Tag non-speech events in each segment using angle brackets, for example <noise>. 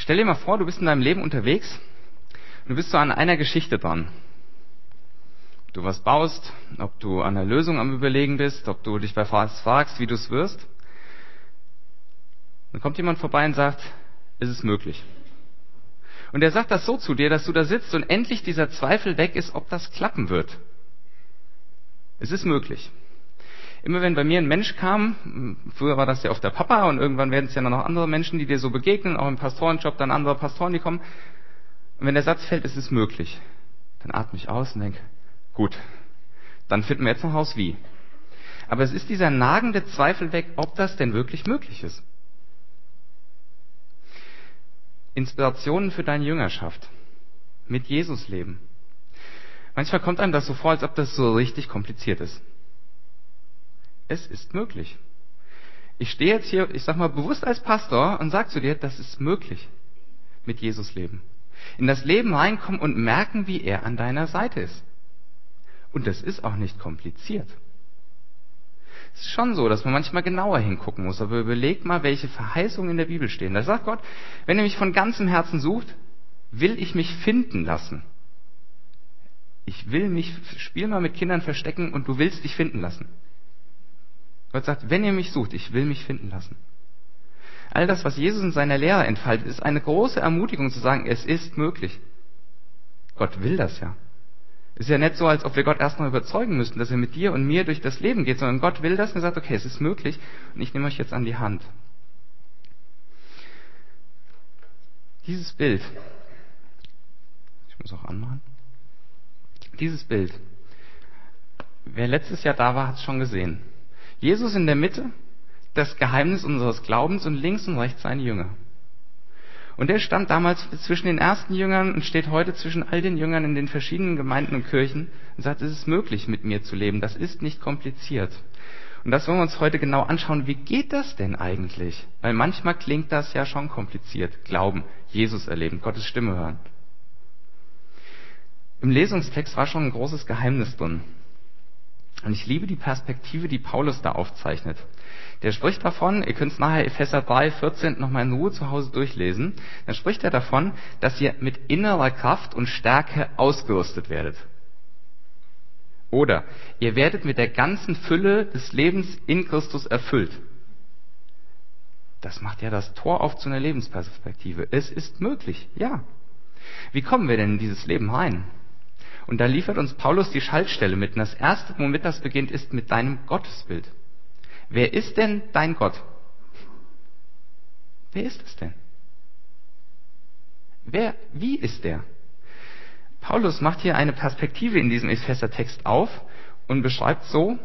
Stell dir mal vor, du bist in deinem Leben unterwegs und du bist so an einer Geschichte dran. Ob du was baust, ob du an der Lösung am Überlegen bist, ob du dich bei was fragst, wie du es wirst. Dann kommt jemand vorbei und sagt, ist es möglich? Und er sagt das so zu dir, dass du da sitzt und endlich dieser Zweifel weg ist, ob das klappen wird. Es ist möglich. Immer wenn bei mir ein Mensch kam, früher war das ja oft der Papa und irgendwann werden es ja noch andere Menschen, die dir so begegnen, auch im Pastorenjob dann andere Pastoren, die kommen. Und wenn der Satz fällt, es ist möglich, dann atme ich aus und denke, gut, dann finden wir jetzt noch Haus wie. Aber es ist dieser nagende Zweifel weg, ob das denn wirklich möglich ist. Inspirationen für deine Jüngerschaft. Mit Jesus leben. Manchmal kommt einem das so vor, als ob das so richtig kompliziert ist. Es ist möglich. Ich stehe jetzt hier, ich sag mal bewusst als Pastor und sage zu dir, das ist möglich. Mit Jesus leben. In das Leben reinkommen und merken, wie er an deiner Seite ist. Und das ist auch nicht kompliziert. Es ist schon so, dass man manchmal genauer hingucken muss, aber überlegt mal, welche Verheißungen in der Bibel stehen. Da sagt Gott, wenn ihr mich von ganzem Herzen sucht, will ich mich finden lassen. Ich will mich, spiel mal mit Kindern verstecken und du willst dich finden lassen. Gott sagt, wenn ihr mich sucht, ich will mich finden lassen. All das, was Jesus in seiner Lehre entfaltet, ist eine große Ermutigung zu sagen, es ist möglich. Gott will das ja. Ist ja nicht so, als ob wir Gott erstmal überzeugen müssten, dass er mit dir und mir durch das Leben geht, sondern Gott will das und er sagt, okay, es ist möglich und ich nehme euch jetzt an die Hand. Dieses Bild, ich muss auch anmachen, dieses Bild, wer letztes Jahr da war, hat es schon gesehen. Jesus in der Mitte, das Geheimnis unseres Glaubens und links und rechts seine Jünger. Und er stand damals zwischen den ersten Jüngern und steht heute zwischen all den Jüngern in den verschiedenen Gemeinden und Kirchen und sagt, es ist möglich, mit mir zu leben. Das ist nicht kompliziert. Und das wollen wir uns heute genau anschauen. Wie geht das denn eigentlich? Weil manchmal klingt das ja schon kompliziert. Glauben, Jesus erleben, Gottes Stimme hören. Im Lesungstext war schon ein großes Geheimnis drin. Und ich liebe die Perspektive, die Paulus da aufzeichnet. Der spricht davon, ihr könnt es nachher Epheser 3, 14 nochmal in Ruhe zu Hause durchlesen, dann spricht er davon, dass ihr mit innerer Kraft und Stärke ausgerüstet werdet. Oder ihr werdet mit der ganzen Fülle des Lebens in Christus erfüllt. Das macht ja das Tor auf zu einer Lebensperspektive. Es ist möglich, ja. Wie kommen wir denn in dieses Leben rein? Und da liefert uns Paulus die Schaltstelle mit. Und das erste, womit das beginnt, ist mit deinem Gottesbild. Wer ist denn dein Gott? Wer ist es denn? Wer, wie ist der? Paulus macht hier eine Perspektive in diesem Epheser-Text auf und beschreibt so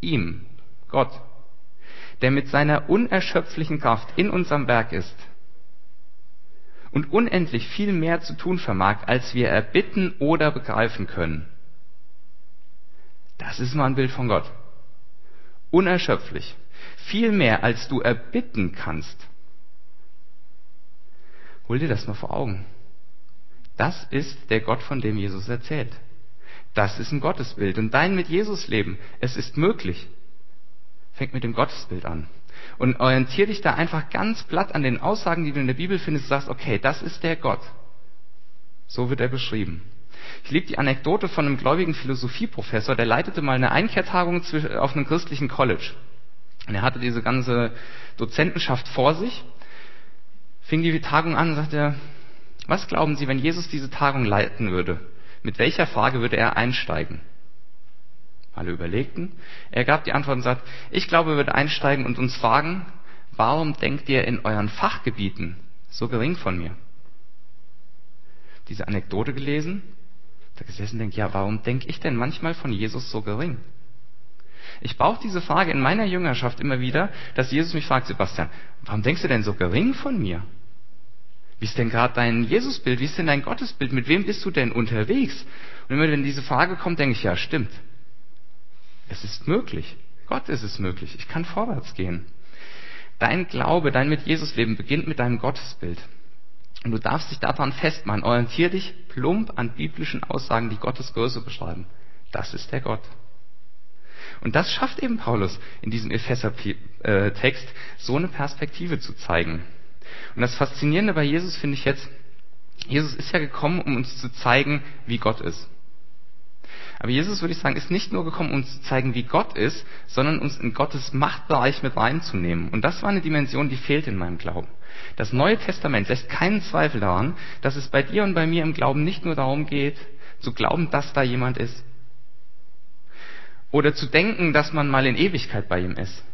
ihm, Gott, der mit seiner unerschöpflichen Kraft in unserem Werk ist und unendlich viel mehr zu tun vermag, als wir erbitten oder begreifen können. Das ist mal ein Bild von Gott unerschöpflich, viel mehr als du erbitten kannst. Hol dir das mal vor Augen. Das ist der Gott, von dem Jesus erzählt. Das ist ein Gottesbild. Und dein mit Jesus leben, es ist möglich. Fängt mit dem Gottesbild an. Und orientier dich da einfach ganz platt an den Aussagen, die du in der Bibel findest, sagst, okay, das ist der Gott. So wird er beschrieben. Ich liebe die Anekdote von einem gläubigen Philosophieprofessor, der leitete mal eine Einkehrtagung auf einem christlichen College. Und er hatte diese ganze Dozentenschaft vor sich, fing die Tagung an und sagte, was glauben Sie, wenn Jesus diese Tagung leiten würde? Mit welcher Frage würde er einsteigen? Alle überlegten. Er gab die Antwort und sagt, ich glaube, er würde einsteigen und uns fragen, warum denkt ihr in euren Fachgebieten so gering von mir? Diese Anekdote gelesen da gesessen denkt, ja, warum denke ich denn manchmal von Jesus so gering? Ich brauche diese Frage in meiner Jüngerschaft immer wieder, dass Jesus mich fragt, Sebastian, warum denkst du denn so gering von mir? Wie ist denn gerade dein Jesusbild? Wie ist denn dein Gottesbild? Mit wem bist du denn unterwegs? Und immer wenn diese Frage kommt, denke ich, ja, stimmt. Es ist möglich. Gott ist es möglich. Ich kann vorwärts gehen. Dein Glaube, dein mit Jesus Leben beginnt mit deinem Gottesbild. Und du darfst dich daran festmachen. Orientier dich plump an biblischen Aussagen, die Gottes Größe beschreiben. Das ist der Gott. Und das schafft eben Paulus in diesem Epheser-Text, so eine Perspektive zu zeigen. Und das Faszinierende bei Jesus finde ich jetzt, Jesus ist ja gekommen, um uns zu zeigen, wie Gott ist. Aber Jesus, würde ich sagen, ist nicht nur gekommen, um uns zu zeigen, wie Gott ist, sondern uns in Gottes Machtbereich mit reinzunehmen. Und das war eine Dimension, die fehlt in meinem Glauben. Das Neue Testament lässt keinen Zweifel daran, dass es bei dir und bei mir im Glauben nicht nur darum geht, zu glauben, dass da jemand ist. Oder zu denken, dass man mal in Ewigkeit bei ihm ist.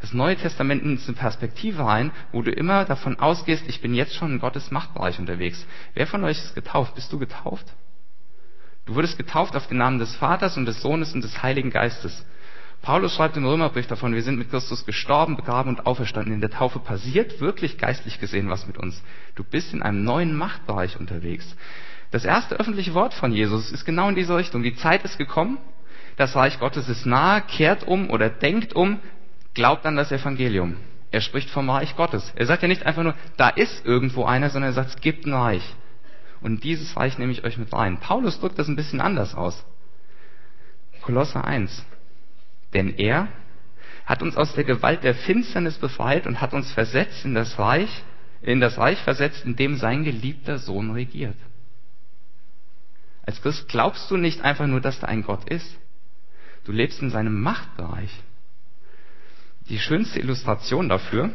Das Neue Testament nimmt eine Perspektive ein, wo du immer davon ausgehst, ich bin jetzt schon in Gottes Machtbereich unterwegs. Wer von euch ist getauft? Bist du getauft? Du wurdest getauft auf den Namen des Vaters und des Sohnes und des Heiligen Geistes. Paulus schreibt im Römerbrief davon, wir sind mit Christus gestorben, begraben und auferstanden. In der Taufe passiert wirklich geistlich gesehen was mit uns. Du bist in einem neuen Machtbereich unterwegs. Das erste öffentliche Wort von Jesus ist genau in diese Richtung. Die Zeit ist gekommen, das Reich Gottes ist nahe, kehrt um oder denkt um, glaubt an das Evangelium. Er spricht vom Reich Gottes. Er sagt ja nicht einfach nur, da ist irgendwo einer, sondern er sagt, es gibt ein Reich. Und dieses Reich nehme ich euch mit rein. Paulus drückt das ein bisschen anders aus. Kolosser 1. Denn er hat uns aus der Gewalt der Finsternis befreit und hat uns versetzt in das Reich, in das Reich versetzt, in dem sein geliebter Sohn regiert. Als Christ glaubst du nicht einfach nur, dass da ein Gott ist. Du lebst in seinem Machtbereich. Die schönste Illustration dafür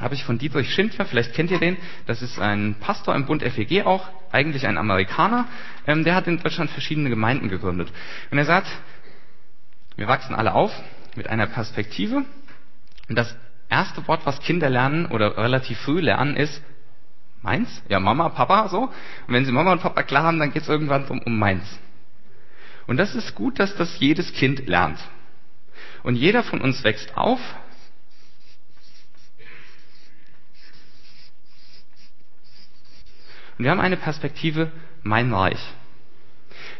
habe ich von Dietrich Schindler, vielleicht kennt ihr den, das ist ein Pastor im Bund FEG auch, eigentlich ein Amerikaner, ähm, der hat in Deutschland verschiedene Gemeinden gegründet. Und er sagt, wir wachsen alle auf mit einer Perspektive. Und das erste Wort, was Kinder lernen oder relativ früh lernen, ist meins. Ja, Mama, Papa, so. Und wenn sie Mama und Papa klar haben, dann geht es irgendwann um, um meins. Und das ist gut, dass das jedes Kind lernt. Und jeder von uns wächst auf wir haben eine Perspektive, mein Reich.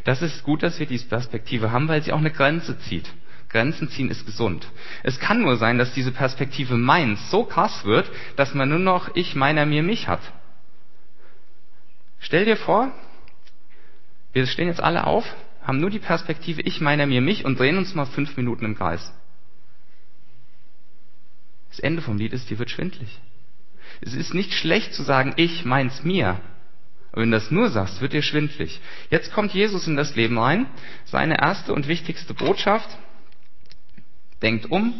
Das ist gut, dass wir diese Perspektive haben, weil sie auch eine Grenze zieht. Grenzen ziehen ist gesund. Es kann nur sein, dass diese Perspektive meins so krass wird, dass man nur noch ich, meiner, mir, mich hat. Stell dir vor, wir stehen jetzt alle auf, haben nur die Perspektive ich, meiner, mir, mich und drehen uns mal fünf Minuten im Kreis. Das Ende vom Lied ist, dir wird schwindlig. Es ist nicht schlecht zu sagen, ich, meins, mir. Und wenn du das nur sagst, wird dir schwindlig. Jetzt kommt Jesus in das Leben rein. Seine erste und wichtigste Botschaft. Denkt um.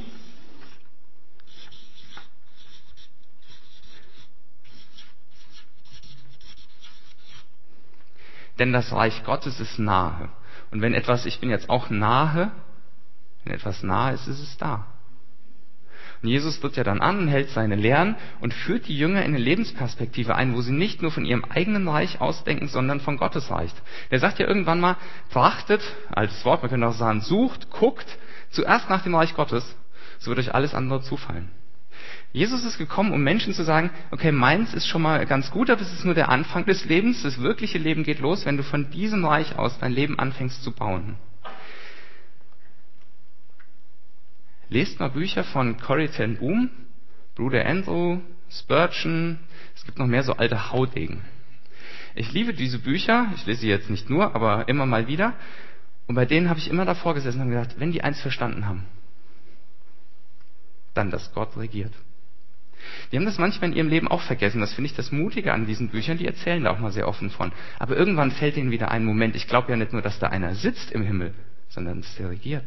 Denn das Reich Gottes ist nahe. Und wenn etwas, ich bin jetzt auch nahe, wenn etwas nahe ist, ist es da. Jesus tritt ja dann an und hält seine Lehren und führt die Jünger in eine Lebensperspektive ein, wo sie nicht nur von ihrem eigenen Reich ausdenken, sondern von Gottes Reich. Er sagt ja irgendwann mal, trachtet, altes Wort, man könnte auch sagen, sucht, guckt, zuerst nach dem Reich Gottes, so wird euch alles andere zufallen. Jesus ist gekommen, um Menschen zu sagen, okay, meins ist schon mal ganz gut, aber es ist nur der Anfang des Lebens. Das wirkliche Leben geht los, wenn du von diesem Reich aus dein Leben anfängst zu bauen. Lest mal Bücher von Corrie ten Boom, Bruder Andrew, Spurgeon. Es gibt noch mehr so alte Haudegen. Ich liebe diese Bücher. Ich lese sie jetzt nicht nur, aber immer mal wieder. Und bei denen habe ich immer davor gesessen und gedacht, wenn die eins verstanden haben, dann, dass Gott regiert. Die haben das manchmal in ihrem Leben auch vergessen. Das finde ich das Mutige an diesen Büchern. Die erzählen da auch mal sehr offen von. Aber irgendwann fällt ihnen wieder ein Moment. Ich glaube ja nicht nur, dass da einer sitzt im Himmel, sondern dass der regiert.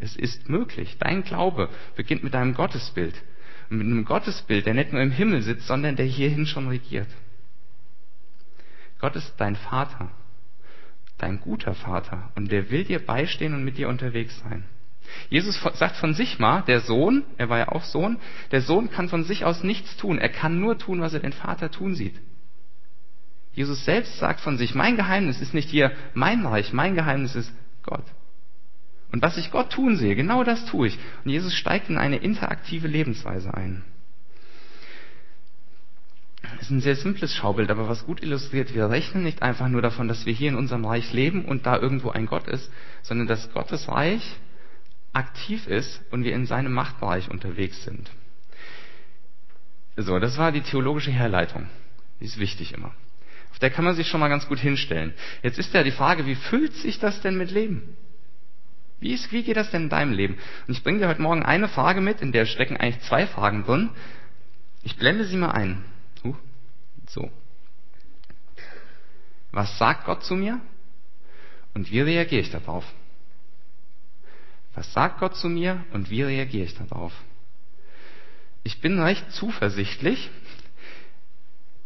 Es ist möglich. Dein Glaube beginnt mit deinem Gottesbild. Und mit einem Gottesbild, der nicht nur im Himmel sitzt, sondern der hierhin schon regiert. Gott ist dein Vater, dein guter Vater, und der will dir beistehen und mit dir unterwegs sein. Jesus sagt von sich mal, der Sohn, er war ja auch Sohn, der Sohn kann von sich aus nichts tun. Er kann nur tun, was er den Vater tun sieht. Jesus selbst sagt von sich, mein Geheimnis ist nicht hier mein Reich, mein Geheimnis ist Gott. Und was ich Gott tun sehe, genau das tue ich. Und Jesus steigt in eine interaktive Lebensweise ein. Das ist ein sehr simples Schaubild, aber was gut illustriert, wir rechnen nicht einfach nur davon, dass wir hier in unserem Reich leben und da irgendwo ein Gott ist, sondern dass Gottes Reich aktiv ist und wir in seinem Machtbereich unterwegs sind. So, das war die theologische Herleitung. Die ist wichtig immer. Auf der kann man sich schon mal ganz gut hinstellen. Jetzt ist ja die Frage, wie füllt sich das denn mit Leben? Wie, ist, wie geht das denn in deinem Leben? Und ich bringe dir heute Morgen eine Frage mit, in der stecken eigentlich zwei Fragen drin. Ich blende sie mal ein. Uh, so. Was sagt Gott zu mir? Und wie reagiere ich darauf? Was sagt Gott zu mir und wie reagiere ich darauf? Ich bin recht zuversichtlich.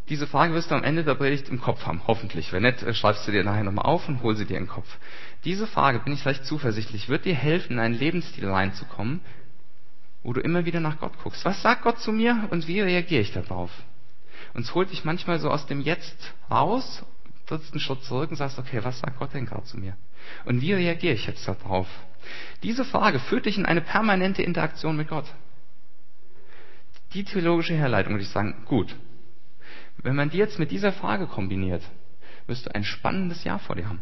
Diese Frage wirst du am Ende der Predigt im Kopf haben, hoffentlich. Wenn nicht, äh, schreibst du dir nachher nochmal auf und hol sie dir in den Kopf. Diese Frage, bin ich recht zuversichtlich, wird dir helfen, in einen Lebensstil reinzukommen, wo du immer wieder nach Gott guckst. Was sagt Gott zu mir und wie reagiere ich darauf? Und es holt dich manchmal so aus dem Jetzt raus, trittst einen Schritt zurück und sagst, okay, was sagt Gott denn gerade zu mir? Und wie reagiere ich jetzt darauf? Diese Frage führt dich in eine permanente Interaktion mit Gott. Die theologische Herleitung würde ich sagen, gut. Wenn man die jetzt mit dieser Frage kombiniert, wirst du ein spannendes Jahr vor dir haben.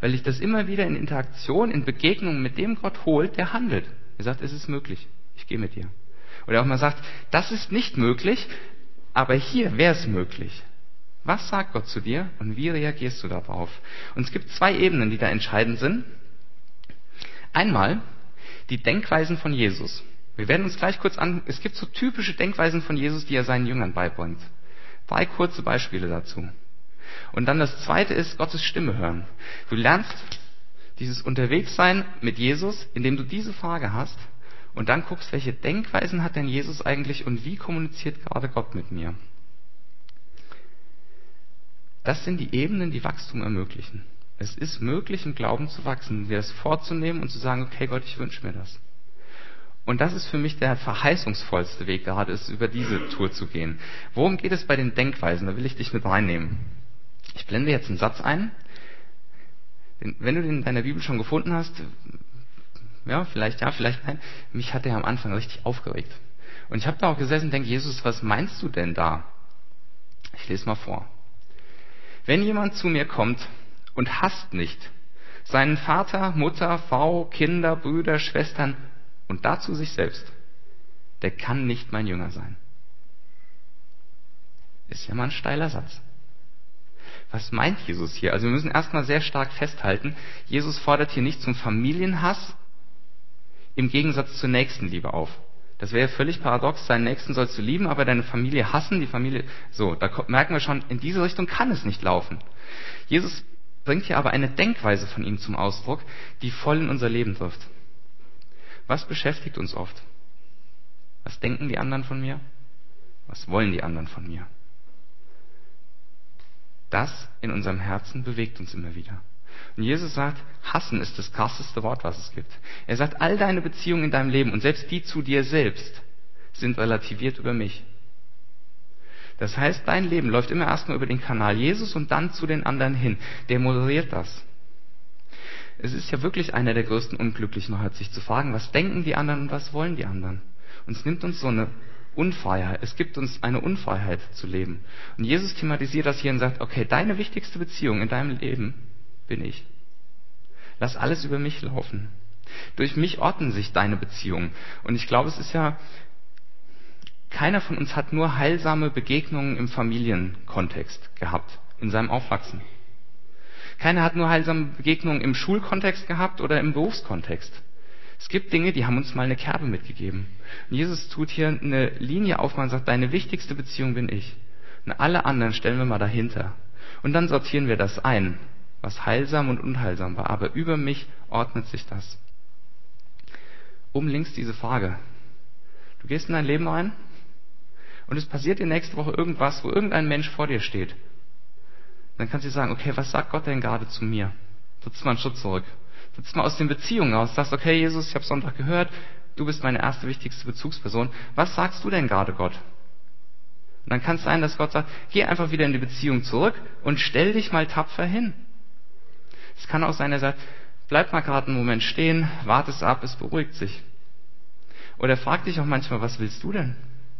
Weil dich das immer wieder in Interaktion, in Begegnungen mit dem Gott holt, der handelt. Er sagt, es ist möglich, ich gehe mit dir. Oder auch mal sagt, das ist nicht möglich, aber hier wäre es möglich. Was sagt Gott zu dir und wie reagierst du darauf? Und es gibt zwei Ebenen, die da entscheidend sind. Einmal die Denkweisen von Jesus. Wir werden uns gleich kurz an, es gibt so typische Denkweisen von Jesus, die er seinen Jüngern beibringt. Drei kurze Beispiele dazu. Und dann das zweite ist Gottes Stimme hören. Du lernst dieses Unterwegssein mit Jesus, indem du diese Frage hast und dann guckst, welche Denkweisen hat denn Jesus eigentlich und wie kommuniziert gerade Gott mit mir. Das sind die Ebenen, die Wachstum ermöglichen. Es ist möglich, im Glauben zu wachsen, dir das vorzunehmen und zu sagen, okay Gott, ich wünsche mir das. Und das ist für mich der verheißungsvollste Weg, gerade ist, über diese Tour zu gehen. Worum geht es bei den Denkweisen? Da will ich dich mit reinnehmen. Ich blende jetzt einen Satz ein. Wenn du den in deiner Bibel schon gefunden hast, ja, vielleicht ja, vielleicht nein, mich hat der am Anfang richtig aufgeregt. Und ich habe da auch gesessen und denke, Jesus, was meinst du denn da? Ich lese mal vor. Wenn jemand zu mir kommt und hasst nicht seinen Vater, Mutter, Frau, Kinder, Brüder, Schwestern und dazu sich selbst, der kann nicht mein Jünger sein. Ist ja mal ein steiler Satz. Was meint Jesus hier? Also wir müssen erstmal sehr stark festhalten, Jesus fordert hier nicht zum Familienhass im Gegensatz zur Nächstenliebe auf. Das wäre völlig paradox, seinen Nächsten sollst du lieben, aber deine Familie hassen, die Familie. So, da merken wir schon, in diese Richtung kann es nicht laufen. Jesus bringt hier aber eine Denkweise von ihm zum Ausdruck, die voll in unser Leben trifft. Was beschäftigt uns oft? Was denken die anderen von mir? Was wollen die anderen von mir? Das in unserem Herzen bewegt uns immer wieder. Und Jesus sagt, hassen ist das krasseste Wort, was es gibt. Er sagt, all deine Beziehungen in deinem Leben und selbst die zu dir selbst sind relativiert über mich. Das heißt, dein Leben läuft immer erstmal über den Kanal Jesus und dann zu den anderen hin. Der moderiert das. Es ist ja wirklich einer der größten Unglücklichen, halt sich zu fragen, was denken die anderen und was wollen die anderen. Und es nimmt uns so eine Unfreiheit. Es gibt uns eine Unfreiheit zu leben. Und Jesus thematisiert das hier und sagt, okay, deine wichtigste Beziehung in deinem Leben bin ich. Lass alles über mich laufen. Durch mich ordnen sich deine Beziehungen. Und ich glaube, es ist ja, keiner von uns hat nur heilsame Begegnungen im Familienkontext gehabt, in seinem Aufwachsen. Keiner hat nur heilsame Begegnungen im Schulkontext gehabt oder im Berufskontext. Es gibt Dinge, die haben uns mal eine Kerbe mitgegeben. Und Jesus tut hier eine Linie auf und sagt, deine wichtigste Beziehung bin ich. Und alle anderen stellen wir mal dahinter. Und dann sortieren wir das ein was heilsam und unheilsam war, aber über mich ordnet sich das. Oben links diese Frage. Du gehst in dein Leben rein und es passiert dir nächste Woche irgendwas, wo irgendein Mensch vor dir steht. Dann kannst du sagen, okay, was sagt Gott denn gerade zu mir? Trittst mal einen Schritt zurück. Trittst mal aus den Beziehungen raus. Sagst, okay, Jesus, ich habe Sonntag gehört, du bist meine erste wichtigste Bezugsperson. Was sagst du denn gerade Gott? Und dann kann es sein, dass Gott sagt, geh einfach wieder in die Beziehung zurück und stell dich mal tapfer hin. Es kann auch sein, er sagt, bleib mal gerade einen Moment stehen, warte es ab, es beruhigt sich. Oder er fragt dich auch manchmal, was willst du denn?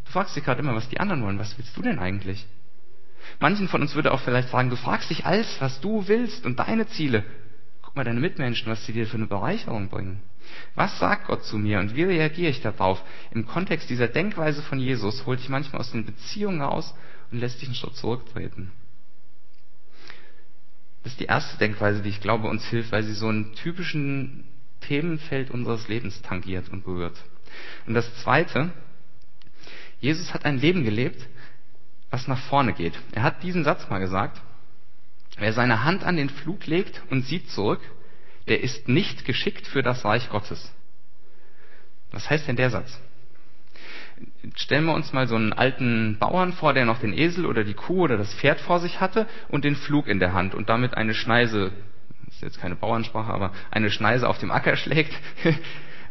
Du fragst dich gerade immer, was die anderen wollen. Was willst du denn eigentlich? Manchen von uns würde auch vielleicht fragen, du fragst dich alles, was du willst und deine Ziele. Mal deine Mitmenschen, was sie dir für eine Bereicherung bringen. Was sagt Gott zu mir und wie reagiere ich darauf? Im Kontext dieser Denkweise von Jesus holt dich manchmal aus den Beziehungen raus und lässt dich einen Schritt zurücktreten. Das ist die erste Denkweise, die ich glaube uns hilft, weil sie so einen typischen Themenfeld unseres Lebens tangiert und berührt. Und das zweite, Jesus hat ein Leben gelebt, was nach vorne geht. Er hat diesen Satz mal gesagt. Wer seine Hand an den Flug legt und sieht zurück, der ist nicht geschickt für das Reich Gottes. Was heißt denn der Satz? Stellen wir uns mal so einen alten Bauern vor, der noch den Esel oder die Kuh oder das Pferd vor sich hatte und den Flug in der Hand und damit eine Schneise, das ist jetzt keine Bauernsprache, aber eine Schneise auf dem Acker <laughs> schlägt.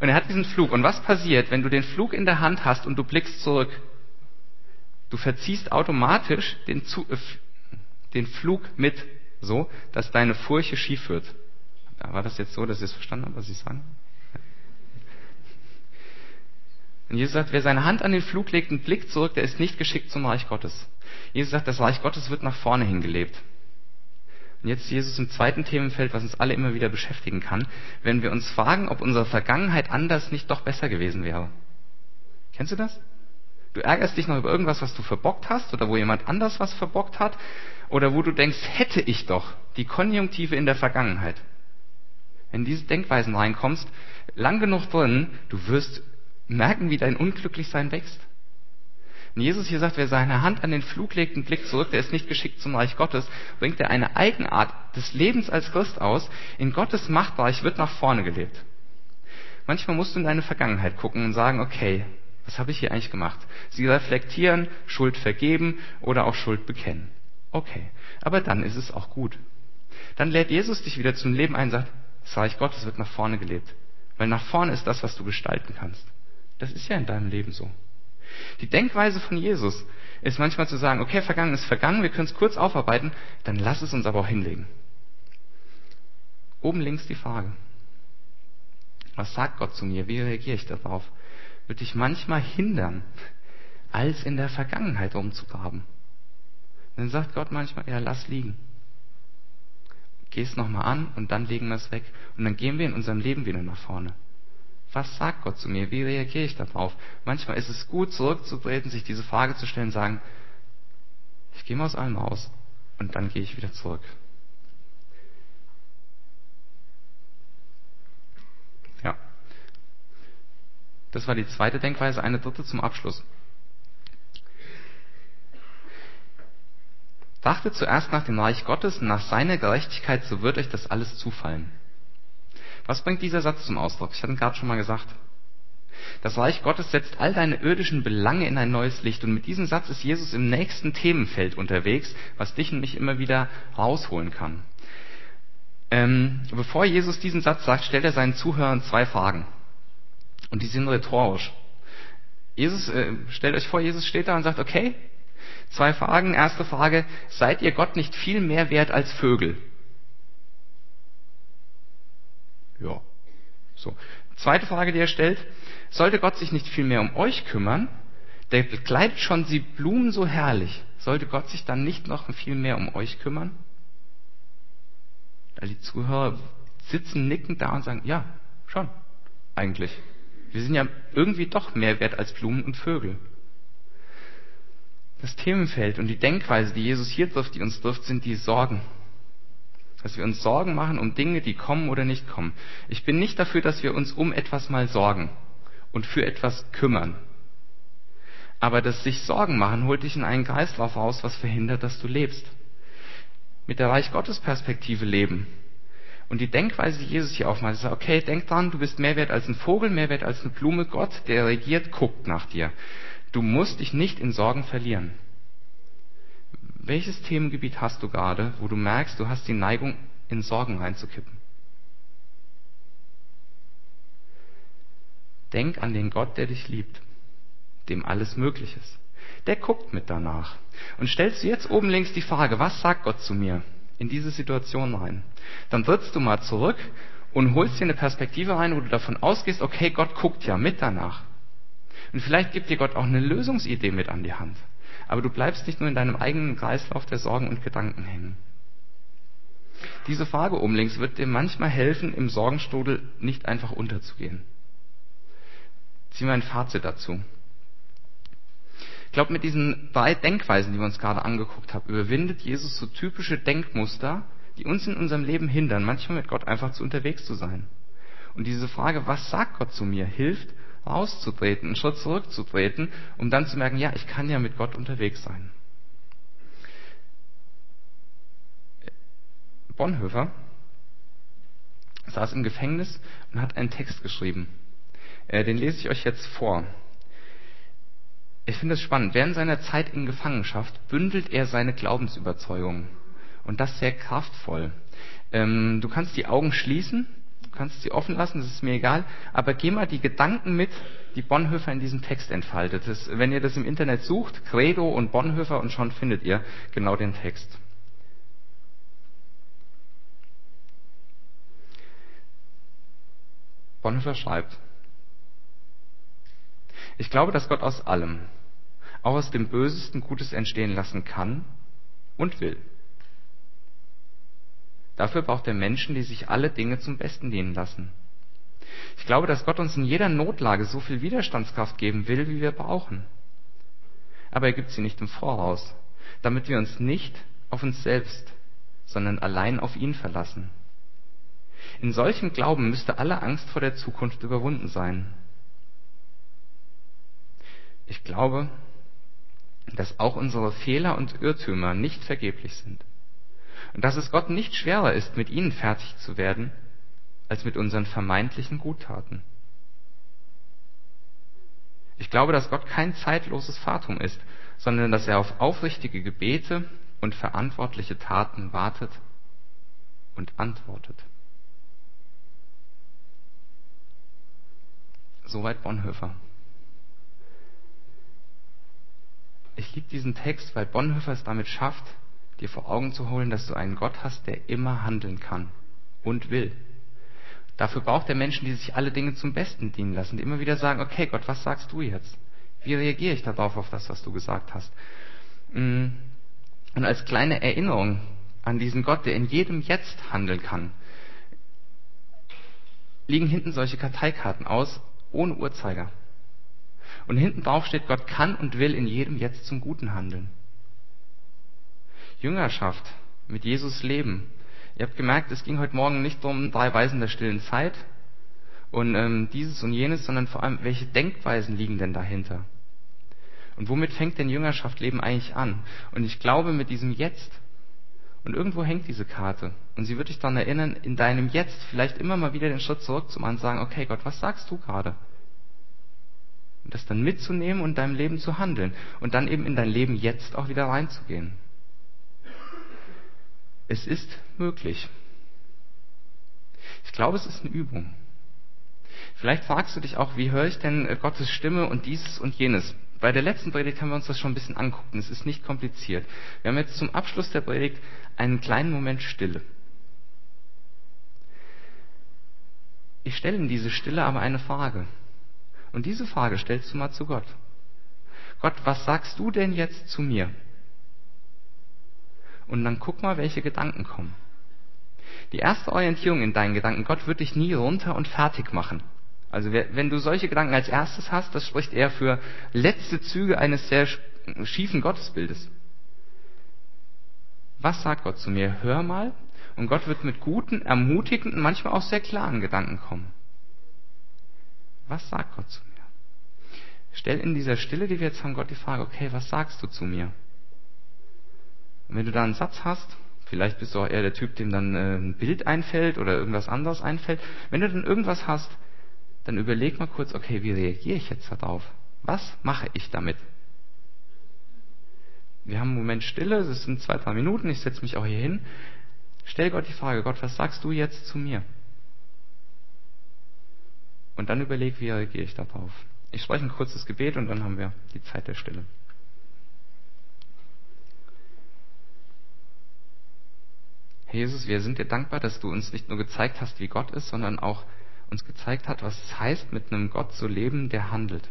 Und er hat diesen Flug. Und was passiert, wenn du den Flug in der Hand hast und du blickst zurück? Du verziehst automatisch den, äh, den Flug mit, so, dass deine Furche schief wird. War das jetzt so, dass ihr es verstanden habt, was ich sage? Und Jesus sagt, wer seine Hand an den Flug legt und blickt zurück, der ist nicht geschickt zum Reich Gottes. Jesus sagt, das Reich Gottes wird nach vorne hingelebt. Und jetzt Jesus im zweiten Themenfeld, was uns alle immer wieder beschäftigen kann, wenn wir uns fragen, ob unsere Vergangenheit anders nicht doch besser gewesen wäre. Kennst du das? Du ärgerst dich noch über irgendwas, was du verbockt hast oder wo jemand anders was verbockt hat oder wo du denkst, hätte ich doch die Konjunktive in der Vergangenheit. Wenn in diese Denkweisen reinkommst, lang genug drin, du wirst merken, wie dein Unglücklichsein wächst. Und Jesus hier sagt, wer seine Hand an den Flug legt und blickt zurück, der ist nicht geschickt zum Reich Gottes, bringt er eine Eigenart des Lebens als Christ aus. In Gottes Machtbereich wird nach vorne gelebt. Manchmal musst du in deine Vergangenheit gucken und sagen, okay, was habe ich hier eigentlich gemacht? Sie reflektieren, Schuld vergeben oder auch Schuld bekennen. Okay, aber dann ist es auch gut. Dann lädt Jesus dich wieder zum Leben ein und sagt, das Reich Gottes wird nach vorne gelebt. Weil nach vorne ist das, was du gestalten kannst. Das ist ja in deinem Leben so. Die Denkweise von Jesus ist manchmal zu sagen, okay, vergangen ist vergangen, wir können es kurz aufarbeiten, dann lass es uns aber auch hinlegen. Oben links die Frage. Was sagt Gott zu mir? Wie reagiere ich darauf? Wird dich manchmal hindern, als in der Vergangenheit umzugraben. Dann sagt Gott manchmal, ja, lass liegen. Geh es nochmal an und dann legen wir es weg. Und dann gehen wir in unserem Leben wieder nach vorne. Was sagt Gott zu mir? Wie reagiere ich darauf? Manchmal ist es gut, zurückzutreten, sich diese Frage zu stellen, sagen, ich gehe mal aus allem raus und dann gehe ich wieder zurück. Ja. Das war die zweite Denkweise, eine dritte zum Abschluss. Trachtet zuerst nach dem Reich Gottes und nach seiner Gerechtigkeit, so wird euch das alles zufallen. Was bringt dieser Satz zum Ausdruck? Ich hatte ihn gerade schon mal gesagt. Das Reich Gottes setzt all deine irdischen Belange in ein neues Licht. Und mit diesem Satz ist Jesus im nächsten Themenfeld unterwegs, was dich und mich immer wieder rausholen kann. Ähm, bevor Jesus diesen Satz sagt, stellt er seinen Zuhörern zwei Fragen. Und die sind rhetorisch. Jesus, äh, stellt euch vor, Jesus steht da und sagt, okay, zwei Fragen. Erste Frage, seid ihr Gott nicht viel mehr wert als Vögel? Ja. So. Zweite Frage, die er stellt. Sollte Gott sich nicht viel mehr um euch kümmern? Der bekleidet schon die Blumen so herrlich. Sollte Gott sich dann nicht noch viel mehr um euch kümmern? Die Zuhörer sitzen nickend da und sagen, ja, schon, eigentlich. Wir sind ja irgendwie doch mehr wert als Blumen und Vögel. Das Themenfeld und die Denkweise, die Jesus hier trifft, die uns trifft, sind die Sorgen dass wir uns Sorgen machen um Dinge, die kommen oder nicht kommen. Ich bin nicht dafür, dass wir uns um etwas mal sorgen und für etwas kümmern. Aber das sich Sorgen machen holt dich in einen Kreislauf raus, was verhindert, dass du lebst. Mit der Reich Gottes Perspektive leben. Und die Denkweise, die Jesus hier aufmacht, ist, okay, denk dran, du bist mehr wert als ein Vogel, mehr wert als eine Blume. Gott, der regiert, guckt nach dir. Du musst dich nicht in Sorgen verlieren. Welches Themengebiet hast du gerade, wo du merkst, du hast die Neigung, in Sorgen reinzukippen? Denk an den Gott, der dich liebt, dem alles möglich ist. Der guckt mit danach. Und stellst du jetzt oben links die Frage, was sagt Gott zu mir in diese Situation rein? Dann trittst du mal zurück und holst dir eine Perspektive rein, wo du davon ausgehst, okay, Gott guckt ja mit danach. Und vielleicht gibt dir Gott auch eine Lösungsidee mit an die Hand. Aber du bleibst nicht nur in deinem eigenen Kreislauf der Sorgen und Gedanken hängen. Diese Frage oben links wird dir manchmal helfen, im Sorgenstrudel nicht einfach unterzugehen. Ziehen wir ein Fazit dazu. Ich glaube, mit diesen drei Denkweisen, die wir uns gerade angeguckt haben, überwindet Jesus so typische Denkmuster, die uns in unserem Leben hindern, manchmal mit Gott einfach zu unterwegs zu sein. Und diese Frage, was sagt Gott zu mir, hilft, rauszutreten, einen Schritt zurückzutreten, um dann zu merken, ja, ich kann ja mit Gott unterwegs sein. Bonhoeffer saß im Gefängnis und hat einen Text geschrieben. Äh, den lese ich euch jetzt vor. Ich finde es spannend. Während seiner Zeit in Gefangenschaft bündelt er seine Glaubensüberzeugungen. Und das sehr kraftvoll. Ähm, du kannst die Augen schließen, du kannst sie offen lassen, das ist mir egal, aber geh mal die Gedanken mit, die Bonhoeffer in diesem Text entfaltet. Das, wenn ihr das im Internet sucht, Credo und Bonhoeffer und schon findet ihr genau den Text. Bonhoeffer schreibt, ich glaube, dass Gott aus allem, auch aus dem Bösesten Gutes entstehen lassen kann und will. Dafür braucht er Menschen, die sich alle Dinge zum Besten dienen lassen. Ich glaube, dass Gott uns in jeder Notlage so viel Widerstandskraft geben will, wie wir brauchen. Aber er gibt sie nicht im Voraus, damit wir uns nicht auf uns selbst, sondern allein auf ihn verlassen. In solchem Glauben müsste alle Angst vor der Zukunft überwunden sein. Ich glaube, dass auch unsere Fehler und Irrtümer nicht vergeblich sind. Und dass es Gott nicht schwerer ist, mit ihnen fertig zu werden, als mit unseren vermeintlichen Guttaten. Ich glaube, dass Gott kein zeitloses Fatum ist, sondern dass er auf aufrichtige Gebete und verantwortliche Taten wartet und antwortet. Soweit Bonhoeffer. Ich liebe diesen Text, weil Bonhoeffer es damit schafft, dir vor Augen zu holen, dass du einen Gott hast, der immer handeln kann und will. Dafür braucht er Menschen, die sich alle Dinge zum Besten dienen lassen, die immer wieder sagen, okay Gott, was sagst du jetzt? Wie reagiere ich darauf, auf das, was du gesagt hast? Mm. Und als kleine Erinnerung an diesen Gott, der in jedem Jetzt handeln kann, liegen hinten solche Karteikarten aus, ohne Uhrzeiger. Und hinten drauf steht, Gott kann und will in jedem Jetzt zum Guten handeln. Jüngerschaft, mit Jesus leben. Ihr habt gemerkt, es ging heute Morgen nicht um drei Weisen der stillen Zeit und ähm, dieses und jenes, sondern vor allem, welche Denkweisen liegen denn dahinter? Und womit fängt denn Jüngerschaft Leben eigentlich an? Und ich glaube, mit diesem Jetzt. Und irgendwo hängt diese Karte. Und sie wird dich daran erinnern, in deinem Jetzt vielleicht immer mal wieder den Schritt zurückzumachen und sagen, okay Gott, was sagst du gerade? Und das dann mitzunehmen und deinem Leben zu handeln. Und dann eben in dein Leben jetzt auch wieder reinzugehen. Es ist möglich. Ich glaube, es ist eine Übung. Vielleicht fragst du dich auch, wie höre ich denn äh, Gottes Stimme und dieses und jenes? Bei der letzten Predigt haben wir uns das schon ein bisschen angucken. Es ist nicht kompliziert. Wir haben jetzt zum Abschluss der Predigt einen kleinen Moment Stille. Ich stelle in diese Stille aber eine Frage. Und diese Frage stellst du mal zu Gott. Gott, was sagst du denn jetzt zu mir? Und dann guck mal, welche Gedanken kommen. Die erste Orientierung in deinen Gedanken, Gott wird dich nie runter und fertig machen. Also wenn du solche Gedanken als erstes hast, das spricht eher für letzte Züge eines sehr schiefen Gottesbildes. Was sagt Gott zu mir? Hör mal. Und Gott wird mit guten, ermutigenden, manchmal auch sehr klaren Gedanken kommen. Was sagt Gott zu mir? Stell in dieser Stille, die wir jetzt haben, Gott die Frage, okay, was sagst du zu mir? Und wenn du da einen Satz hast, vielleicht bist du auch eher der Typ, dem dann äh, ein Bild einfällt oder irgendwas anderes einfällt. Wenn du dann irgendwas hast, dann überleg mal kurz, okay, wie reagiere ich jetzt darauf? Was mache ich damit? Wir haben einen Moment Stille, es sind zwei, drei Minuten, ich setze mich auch hier hin. Stell Gott die Frage, Gott, was sagst du jetzt zu mir? Und dann überleg, wie reagiere ich darauf. Ich spreche ein kurzes Gebet und dann haben wir die Zeit der Stille. Herr Jesus, wir sind dir dankbar, dass du uns nicht nur gezeigt hast, wie Gott ist, sondern auch uns gezeigt hat, was es heißt, mit einem Gott zu leben, der handelt.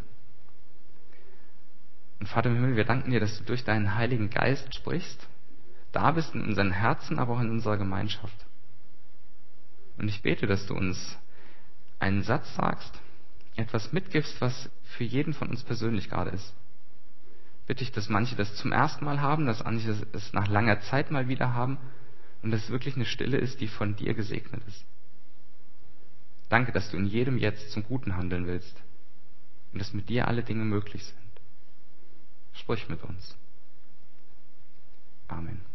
Und Vater im Himmel, wir danken dir, dass du durch deinen Heiligen Geist sprichst, da bist in unseren Herzen, aber auch in unserer Gemeinschaft. Und ich bete, dass du uns einen Satz sagst, etwas mitgibst, was für jeden von uns persönlich gerade ist. Bitte ich, dass manche das zum ersten Mal haben, dass manche es nach langer Zeit mal wieder haben und dass es wirklich eine Stille ist, die von dir gesegnet ist. Danke, dass du in jedem jetzt zum Guten handeln willst und dass mit dir alle Dinge möglich sind. Sprich mit uns. Amen.